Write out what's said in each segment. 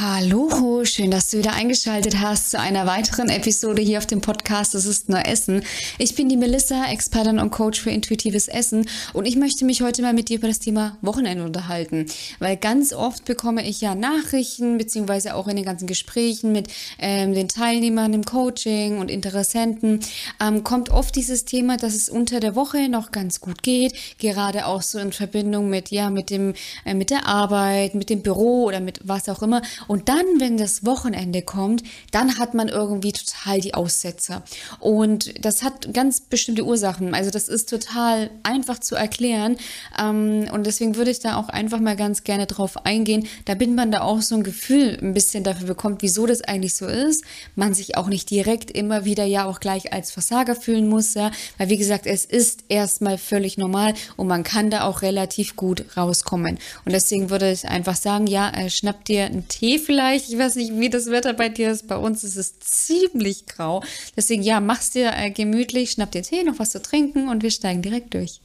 Hallo, schön, dass du wieder eingeschaltet hast zu einer weiteren Episode hier auf dem Podcast Das ist nur Essen. Ich bin die Melissa, Expertin und Coach für intuitives Essen und ich möchte mich heute mal mit dir über das Thema Wochenende unterhalten, weil ganz oft bekomme ich ja Nachrichten beziehungsweise auch in den ganzen Gesprächen mit ähm, den Teilnehmern im Coaching und Interessenten ähm, kommt oft dieses Thema, dass es unter der Woche noch ganz gut geht, gerade auch so in Verbindung mit ja mit dem äh, mit der Arbeit, mit dem Büro oder mit was auch immer und dann, wenn das Wochenende kommt, dann hat man irgendwie total die Aussetzer. Und das hat ganz bestimmte Ursachen. Also das ist total einfach zu erklären. Ähm, und deswegen würde ich da auch einfach mal ganz gerne drauf eingehen, damit man da auch so ein Gefühl ein bisschen dafür bekommt, wieso das eigentlich so ist. Man sich auch nicht direkt immer wieder ja auch gleich als Versager fühlen muss, ja. Weil wie gesagt, es ist erstmal völlig normal und man kann da auch relativ gut rauskommen. Und deswegen würde ich einfach sagen, ja, äh, schnapp dir einen Tee Tee vielleicht. Ich weiß nicht, wie das Wetter bei dir ist. Bei uns ist es ziemlich grau. Deswegen, ja, mach's dir äh, gemütlich, schnapp dir Tee, noch was zu trinken und wir steigen direkt durch.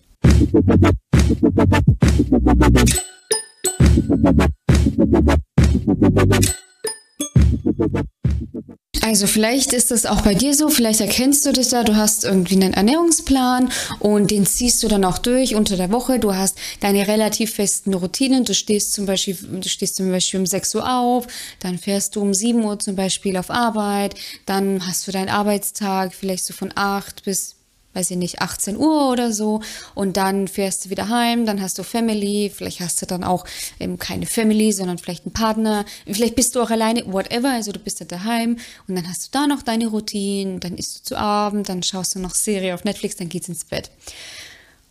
Also vielleicht ist das auch bei dir so, vielleicht erkennst du das da, du hast irgendwie einen Ernährungsplan und den ziehst du dann auch durch unter der Woche. Du hast deine relativ festen Routinen. Du stehst zum Beispiel, du stehst zum Beispiel um 6 Uhr auf, dann fährst du um 7 Uhr zum Beispiel auf Arbeit, dann hast du deinen Arbeitstag vielleicht so von 8 bis weiß ich nicht, 18 Uhr oder so und dann fährst du wieder heim, dann hast du Family, vielleicht hast du dann auch eben keine Family, sondern vielleicht einen Partner, vielleicht bist du auch alleine, whatever, also du bist da daheim und dann hast du da noch deine Routine, dann isst du zu Abend, dann schaust du noch Serie auf Netflix, dann geht's ins Bett.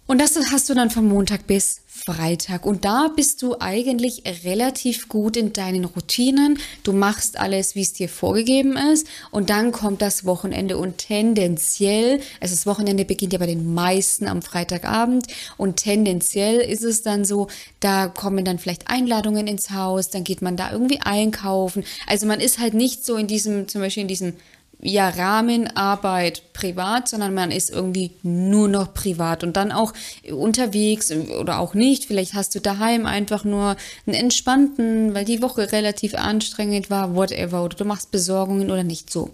Und das hast du dann von Montag bis Freitag. Und da bist du eigentlich relativ gut in deinen Routinen. Du machst alles, wie es dir vorgegeben ist. Und dann kommt das Wochenende und tendenziell, also das Wochenende beginnt ja bei den meisten am Freitagabend. Und tendenziell ist es dann so, da kommen dann vielleicht Einladungen ins Haus, dann geht man da irgendwie einkaufen. Also man ist halt nicht so in diesem, zum Beispiel in diesem ja, Rahmenarbeit privat, sondern man ist irgendwie nur noch privat und dann auch unterwegs oder auch nicht. Vielleicht hast du daheim einfach nur einen entspannten, weil die Woche relativ anstrengend war, whatever, oder du machst Besorgungen oder nicht so.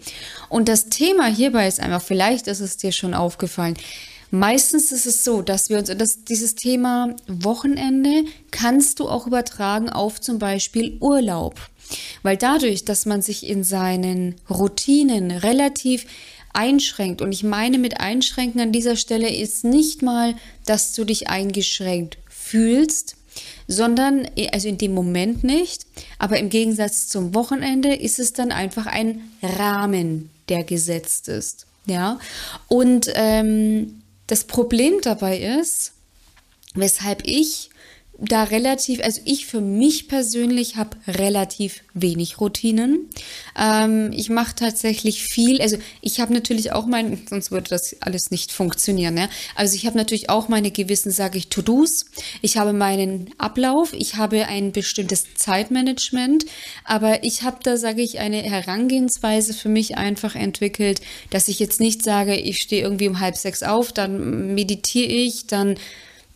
Und das Thema hierbei ist einfach, vielleicht ist es dir schon aufgefallen, Meistens ist es so, dass wir uns, dass dieses Thema Wochenende kannst du auch übertragen auf zum Beispiel Urlaub. Weil dadurch, dass man sich in seinen Routinen relativ einschränkt, und ich meine mit einschränken an dieser Stelle ist nicht mal, dass du dich eingeschränkt fühlst, sondern, also in dem Moment nicht, aber im Gegensatz zum Wochenende ist es dann einfach ein Rahmen, der gesetzt ist. Ja, und ähm, das Problem dabei ist, weshalb ich da relativ, also ich für mich persönlich habe relativ wenig Routinen. Ähm, ich mache tatsächlich viel, also ich habe natürlich auch mein, sonst würde das alles nicht funktionieren. Ja? Also ich habe natürlich auch meine gewissen, sage ich, To-Dos. Ich habe meinen Ablauf, ich habe ein bestimmtes Zeitmanagement, aber ich habe da, sage ich, eine Herangehensweise für mich einfach entwickelt, dass ich jetzt nicht sage, ich stehe irgendwie um halb sechs auf, dann meditiere ich, dann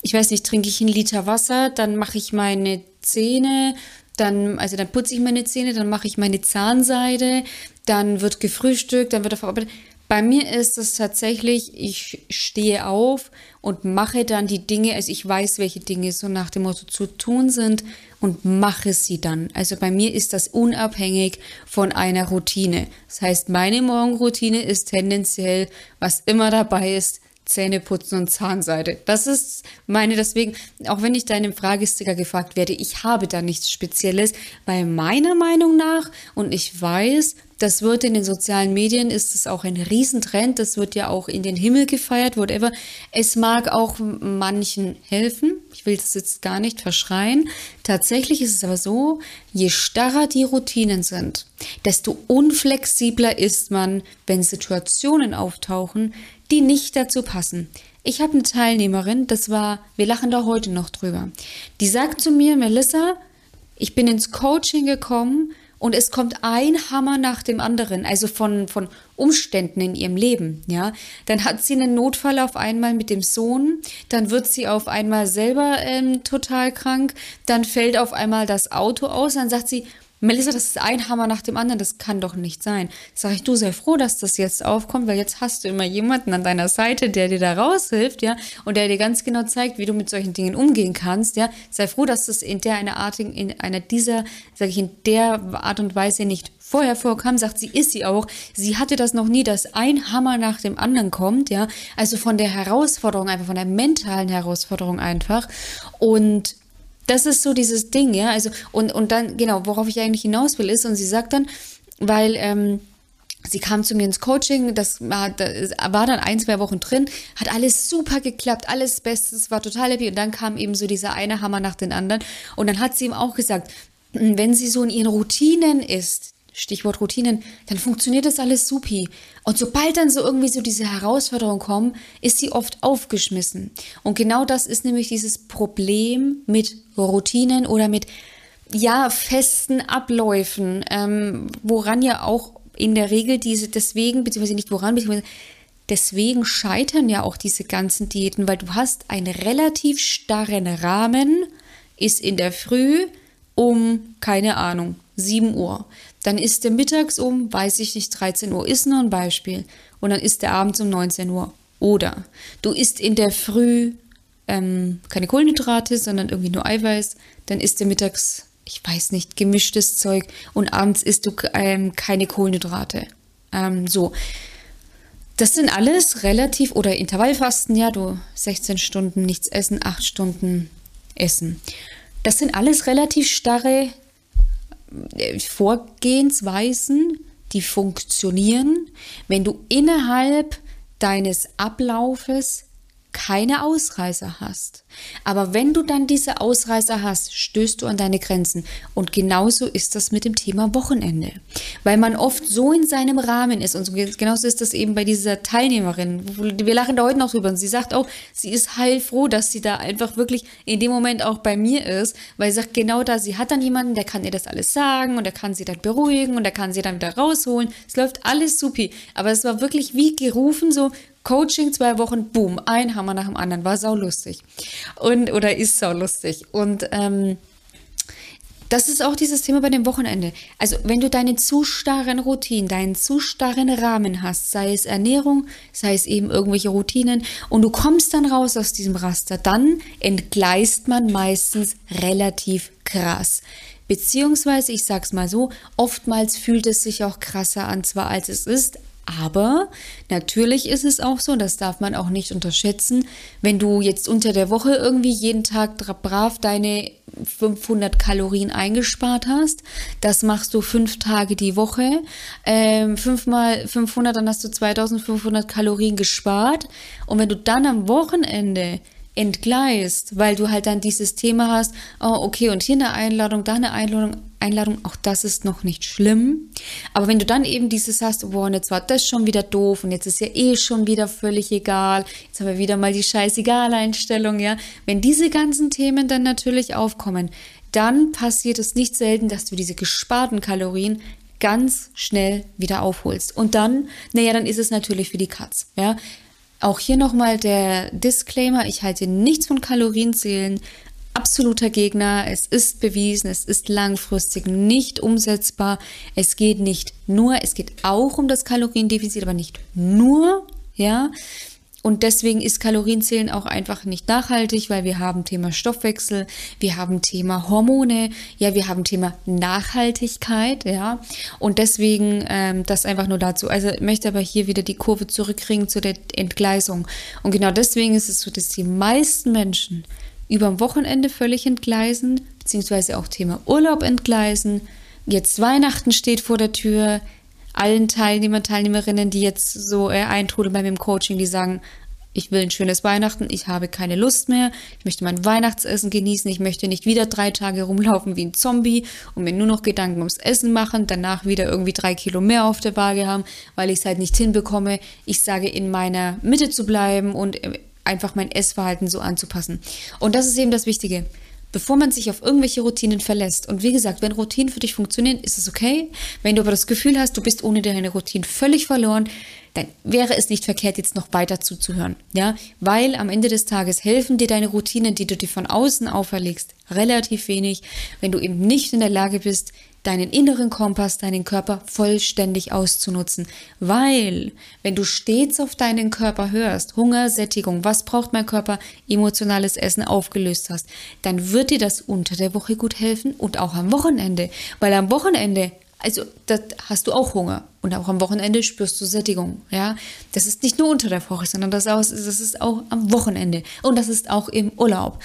ich weiß nicht, trinke ich einen Liter Wasser, dann mache ich meine Zähne, dann, also dann putze ich meine Zähne, dann mache ich meine Zahnseide, dann wird gefrühstückt, dann wird er verarbeitet. Bei mir ist es tatsächlich, ich stehe auf und mache dann die Dinge, also ich weiß, welche Dinge so nach dem Motto zu tun sind und mache sie dann. Also bei mir ist das unabhängig von einer Routine. Das heißt, meine Morgenroutine ist tendenziell, was immer dabei ist, Zähneputzen und Zahnseide. Das ist meine, deswegen, auch wenn ich da in dem Fragesticker gefragt werde, ich habe da nichts Spezielles, weil meiner Meinung nach, und ich weiß, das wird in den sozialen Medien, ist es auch ein Riesentrend, das wird ja auch in den Himmel gefeiert, whatever. Es mag auch manchen helfen, ich will das jetzt gar nicht verschreien. Tatsächlich ist es aber so, je starrer die Routinen sind, desto unflexibler ist man, wenn Situationen auftauchen, die nicht dazu passen. Ich habe eine Teilnehmerin, das war, wir lachen da heute noch drüber. Die sagt zu mir, Melissa, ich bin ins Coaching gekommen und es kommt ein Hammer nach dem anderen, also von, von Umständen in ihrem Leben, ja. Dann hat sie einen Notfall auf einmal mit dem Sohn, dann wird sie auf einmal selber ähm, total krank, dann fällt auf einmal das Auto aus, dann sagt sie, Melissa, das ist ein Hammer nach dem anderen, das kann doch nicht sein. Sag ich, du sei froh, dass das jetzt aufkommt, weil jetzt hast du immer jemanden an deiner Seite, der dir da raushilft, ja, und der dir ganz genau zeigt, wie du mit solchen Dingen umgehen kannst, ja. Sei froh, dass das in der einer Art, in einer dieser, sag ich, in der Art und Weise nicht vorher vorkam, sagt sie, ist sie auch. Sie hatte das noch nie, dass ein Hammer nach dem anderen kommt, ja. Also von der Herausforderung, einfach von der mentalen Herausforderung einfach. Und das ist so dieses Ding, ja. Also, und, und dann, genau, worauf ich eigentlich hinaus will, ist, und sie sagt dann, weil, ähm, Sie kam zu mir ins Coaching, das war, das war dann ein, zwei Wochen drin, hat alles super geklappt, alles Bestes, war total happy. Und dann kam eben so dieser eine Hammer nach den anderen. Und dann hat sie ihm auch gesagt, wenn sie so in ihren Routinen ist, Stichwort Routinen, dann funktioniert das alles supi. Und sobald dann so irgendwie so diese Herausforderungen kommen, ist sie oft aufgeschmissen. Und genau das ist nämlich dieses Problem mit Routinen oder mit ja festen Abläufen, ähm, woran ja auch in der Regel diese deswegen beziehungsweise nicht woran beziehungsweise deswegen scheitern ja auch diese ganzen Diäten, weil du hast einen relativ starren Rahmen, ist in der Früh um keine Ahnung 7 Uhr. Dann ist der mittags um, weiß ich nicht, 13 Uhr, ist nur ein Beispiel. Und dann ist der abends um 19 Uhr. Oder du isst in der Früh ähm, keine Kohlenhydrate, sondern irgendwie nur Eiweiß. Dann isst der mittags, ich weiß nicht, gemischtes Zeug. Und abends isst du ähm, keine Kohlenhydrate. Ähm, so. Das sind alles relativ, oder Intervallfasten, ja, du 16 Stunden nichts essen, 8 Stunden essen. Das sind alles relativ starre Vorgehensweisen, die funktionieren, wenn du innerhalb deines Ablaufes keine Ausreißer hast. Aber wenn du dann diese Ausreißer hast, stößt du an deine Grenzen. Und genauso ist das mit dem Thema Wochenende. Weil man oft so in seinem Rahmen ist. Und genauso ist das eben bei dieser Teilnehmerin. Wir lachen da heute noch drüber. Und sie sagt auch, sie ist heilfroh, dass sie da einfach wirklich in dem Moment auch bei mir ist. Weil sie sagt, genau da, sie hat dann jemanden, der kann ihr das alles sagen und der kann sie dann beruhigen und der kann sie dann wieder rausholen. Es läuft alles supi. Aber es war wirklich wie gerufen, so, Coaching zwei Wochen, boom, ein Hammer nach dem anderen, war sau lustig. Und, oder ist sau lustig. Und ähm, das ist auch dieses Thema bei dem Wochenende. Also, wenn du deine zu starren Routinen, deinen zu starren Rahmen hast, sei es Ernährung, sei es eben irgendwelche Routinen, und du kommst dann raus aus diesem Raster, dann entgleist man meistens relativ krass. Beziehungsweise, ich sag's mal so, oftmals fühlt es sich auch krasser an, zwar als es ist, aber natürlich ist es auch so, das darf man auch nicht unterschätzen, wenn du jetzt unter der Woche irgendwie jeden Tag brav deine 500 Kalorien eingespart hast, das machst du fünf Tage die Woche, ähm, fünfmal 500, dann hast du 2500 Kalorien gespart. Und wenn du dann am Wochenende entgleist, weil du halt dann dieses Thema hast, oh, okay, und hier eine Einladung, da eine Einladung, Einladung, auch das ist noch nicht schlimm. Aber wenn du dann eben dieses hast, boah, jetzt war das schon wieder doof und jetzt ist ja eh schon wieder völlig egal, jetzt haben wir wieder mal die scheißegal-Einstellung, ja. Wenn diese ganzen Themen dann natürlich aufkommen, dann passiert es nicht selten, dass du diese gesparten Kalorien ganz schnell wieder aufholst. Und dann, naja, dann ist es natürlich für die Katz, ja. Auch hier nochmal der Disclaimer, ich halte nichts von Kalorienzählen, absoluter Gegner. Es ist bewiesen, es ist langfristig nicht umsetzbar. Es geht nicht nur, es geht auch um das Kaloriendefizit, aber nicht nur, ja. Und deswegen ist Kalorienzählen auch einfach nicht nachhaltig, weil wir haben Thema Stoffwechsel, wir haben Thema Hormone, ja, wir haben Thema Nachhaltigkeit, ja. Und deswegen ähm, das einfach nur dazu. Also möchte aber hier wieder die Kurve zurückkriegen zu der Entgleisung. Und genau deswegen ist es so, dass die meisten Menschen über dem Wochenende völlig entgleisen, beziehungsweise auch Thema Urlaub entgleisen. Jetzt Weihnachten steht vor der Tür. Allen Teilnehmer, Teilnehmerinnen, die jetzt so äh, eintrudeln bei mir im Coaching, die sagen, ich will ein schönes Weihnachten, ich habe keine Lust mehr, ich möchte mein Weihnachtsessen genießen, ich möchte nicht wieder drei Tage rumlaufen wie ein Zombie und mir nur noch Gedanken ums Essen machen, danach wieder irgendwie drei Kilo mehr auf der Waage haben, weil ich es halt nicht hinbekomme. Ich sage, in meiner Mitte zu bleiben und äh, einfach mein Essverhalten so anzupassen. Und das ist eben das Wichtige. Bevor man sich auf irgendwelche Routinen verlässt. Und wie gesagt, wenn Routinen für dich funktionieren, ist es okay. Wenn du aber das Gefühl hast, du bist ohne deine Routine völlig verloren, dann wäre es nicht verkehrt, jetzt noch weiter zuzuhören. Ja, weil am Ende des Tages helfen dir deine Routinen, die du dir von außen auferlegst, relativ wenig, wenn du eben nicht in der Lage bist, deinen inneren Kompass, deinen Körper vollständig auszunutzen. Weil, wenn du stets auf deinen Körper hörst, Hunger, Sättigung, was braucht mein Körper, emotionales Essen aufgelöst hast, dann wird dir das unter der Woche gut helfen und auch am Wochenende. Weil am Wochenende also da hast du auch Hunger und auch am Wochenende spürst du Sättigung, ja. Das ist nicht nur unter der Woche, sondern das, ist auch am Wochenende und das ist auch im Urlaub.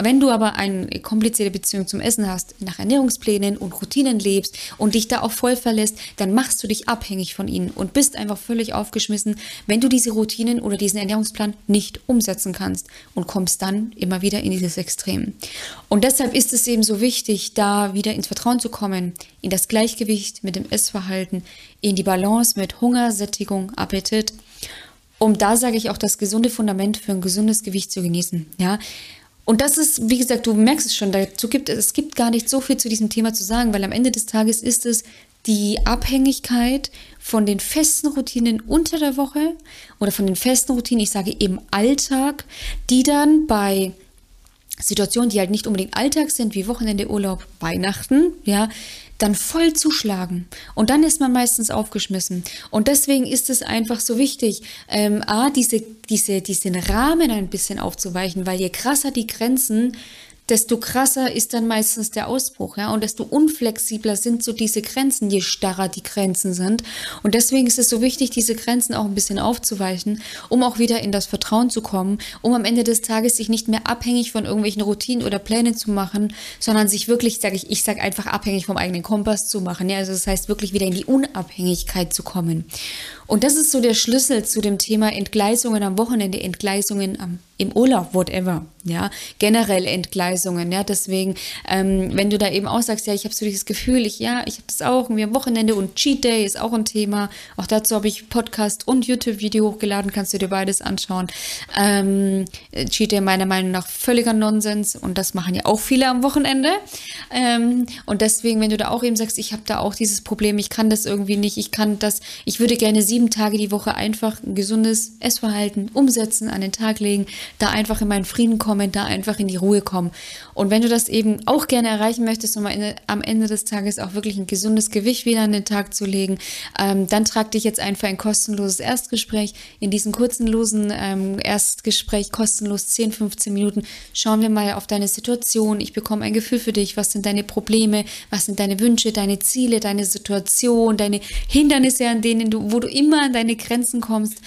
Wenn du aber eine komplizierte Beziehung zum Essen hast, nach Ernährungsplänen und Routinen lebst und dich da auch voll verlässt, dann machst du dich abhängig von ihnen und bist einfach völlig aufgeschmissen, wenn du diese Routinen oder diesen Ernährungsplan nicht umsetzen kannst und kommst dann immer wieder in dieses Extrem. Und deshalb ist es eben so wichtig, da wieder ins Vertrauen zu kommen, in das Gleichgewicht mit dem Essverhalten, in die Balance mit Hunger, Sättigung, Appetit um da sage ich auch das gesunde Fundament für ein gesundes Gewicht zu genießen. Ja, und das ist, wie gesagt, du merkst es schon, dazu gibt es gibt gar nicht so viel zu diesem Thema zu sagen, weil am Ende des Tages ist es die Abhängigkeit von den festen Routinen unter der Woche oder von den festen Routinen, ich sage eben Alltag, die dann bei Situationen, die halt nicht unbedingt Alltag sind, wie Wochenende, Urlaub, Weihnachten, ja, dann voll zuschlagen. Und dann ist man meistens aufgeschmissen. Und deswegen ist es einfach so wichtig, ähm, A, diese, diese, diesen Rahmen ein bisschen aufzuweichen, weil je krasser die Grenzen, desto krasser ist dann meistens der Ausbruch, ja, und desto unflexibler sind so diese Grenzen, je starrer die Grenzen sind. Und deswegen ist es so wichtig, diese Grenzen auch ein bisschen aufzuweichen, um auch wieder in das Vertrauen zu kommen, um am Ende des Tages sich nicht mehr abhängig von irgendwelchen Routinen oder Plänen zu machen, sondern sich wirklich, sage ich, ich sage einfach abhängig vom eigenen Kompass zu machen, ja, also das heißt wirklich wieder in die Unabhängigkeit zu kommen. Und das ist so der Schlüssel zu dem Thema Entgleisungen am Wochenende, Entgleisungen am, im Urlaub, whatever, ja, generell Entgleisungen, ja, deswegen, ähm, wenn du da eben auch sagst, ja, ich habe so dieses Gefühl, ich, ja, ich habe das auch, irgendwie am Wochenende und Cheat Day ist auch ein Thema, auch dazu habe ich Podcast und YouTube-Video hochgeladen, kannst du dir beides anschauen. Ähm, Cheat Day meiner Meinung nach völliger Nonsens und das machen ja auch viele am Wochenende. Ähm, und deswegen, wenn du da auch eben sagst, ich habe da auch dieses Problem, ich kann das irgendwie nicht, ich kann das, ich würde gerne sieben sieben Tage die Woche einfach ein gesundes Essverhalten umsetzen, an den Tag legen, da einfach in meinen Frieden kommen, da einfach in die Ruhe kommen. Und wenn du das eben auch gerne erreichen möchtest, um am Ende des Tages auch wirklich ein gesundes Gewicht wieder an den Tag zu legen, ähm, dann trag dich jetzt ein für ein kostenloses Erstgespräch. In diesem kurzen, losen ähm, Erstgespräch, kostenlos 10, 15 Minuten, schauen wir mal auf deine Situation. Ich bekomme ein Gefühl für dich. Was sind deine Probleme? Was sind deine Wünsche, deine Ziele, deine Situation, deine Hindernisse, an denen du, wo du immer immer an deine Grenzen kommst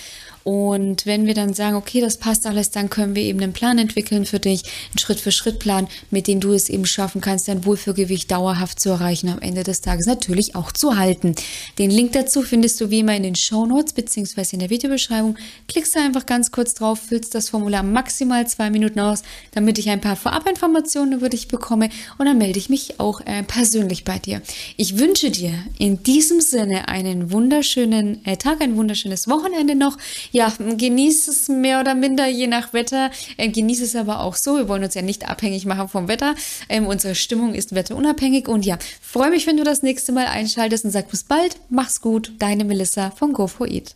und wenn wir dann sagen, okay, das passt alles, dann können wir eben einen Plan entwickeln für dich, einen Schritt-für-Schritt-Plan, mit dem du es eben schaffen kannst, dein Wohlfühlgewicht dauerhaft zu erreichen, am Ende des Tages natürlich auch zu halten. Den Link dazu findest du wie immer in den Show Notes beziehungsweise in der Videobeschreibung. Klickst du einfach ganz kurz drauf, füllst das Formular maximal zwei Minuten aus, damit ich ein paar Vorabinformationen über dich bekomme und dann melde ich mich auch äh, persönlich bei dir. Ich wünsche dir in diesem Sinne einen wunderschönen äh, Tag, ein wunderschönes Wochenende noch ja, genieß es mehr oder minder, je nach Wetter. Ähm, genieß es aber auch so. Wir wollen uns ja nicht abhängig machen vom Wetter. Ähm, unsere Stimmung ist wetterunabhängig. Und ja, freue mich, wenn du das nächste Mal einschaltest und sag bis bald. Mach's gut. Deine Melissa von Go for Eat.